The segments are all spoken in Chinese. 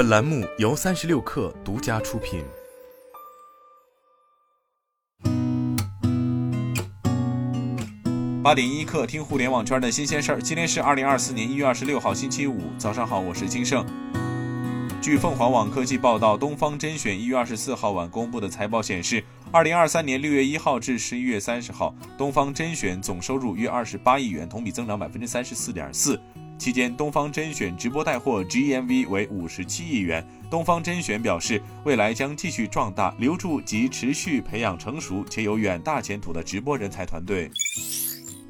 本栏目由三十六氪独家出品。八点一刻，听互联网圈的新鲜事儿。今天是二零二四年一月二十六号，星期五，早上好，我是金盛。据凤凰网科技报道，东方甄选一月二十四号晚公布的财报显示，二零二三年六月一号至十一月三十号，东方甄选总收入约二十八亿元，同比增长百分之三十四点四。期间，东方甄选直播带货 GMV 为五十七亿元。东方甄选表示，未来将继续壮大、留住及持续培养成熟且有远大前途的直播人才团队。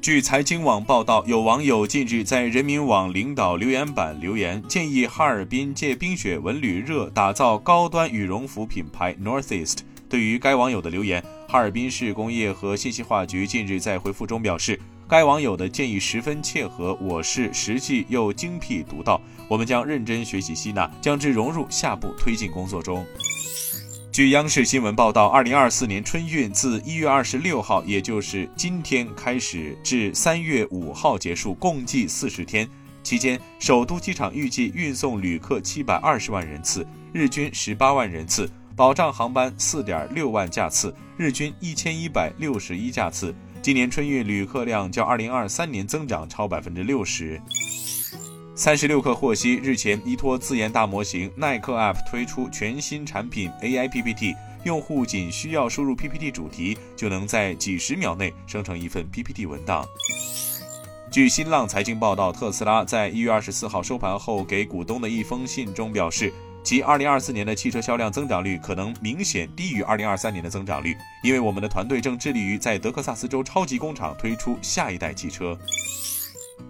据财经网报道，有网友近日在人民网领导留言板留言，建议哈尔滨借冰雪文旅热打造高端羽绒服品牌 Northeast。对于该网友的留言，哈尔滨市工业和信息化局近日在回复中表示，该网友的建议十分切合我市实际又精辟独到，我们将认真学习吸纳，将之融入下步推进工作中。据央视新闻报道，二零二四年春运自一月二十六号，也就是今天开始，至三月五号结束，共计四十天。期间，首都机场预计运送旅客七百二十万人次，日均十八万人次；保障航班四点六万架次，日均一千一百六十一架次。今年春运旅客量较二零二三年增长超百分之六十。三十六氪获悉，日前依托自研大模型耐克 App 推出全新产品 AI PPT，用户仅需要输入 PPT 主题，就能在几十秒内生成一份 PPT 文档。据新浪财经报道，特斯拉在一月二十四号收盘后给股东的一封信中表示，其二零二四年的汽车销量增长率可能明显低于二零二三年的增长率，因为我们的团队正致力于在德克萨斯州超级工厂推出下一代汽车。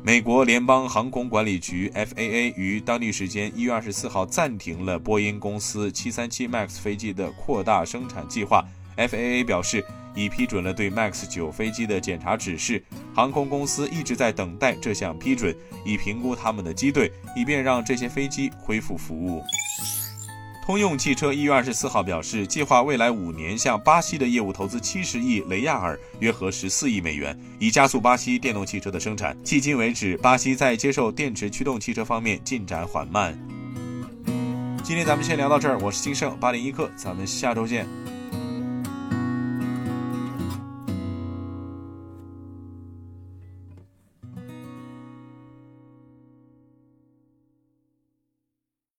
美国联邦航空管理局 （FAA） 于当地时间一月二十四号暂停了波音公司七三七 MAX 飞机的扩大生产计划。FAA 表示，已批准了对 MAX 九飞机的检查指示，航空公司一直在等待这项批准，以评估他们的机队，以便让这些飞机恢复服务。通用汽车一月二十四号表示，计划未来五年向巴西的业务投资七十亿雷亚尔，约合十四亿美元，以加速巴西电动汽车的生产。迄今为止，巴西在接受电池驱动汽车方面进展缓慢。今天咱们先聊到这儿，我是金盛八点一刻，咱们下周见。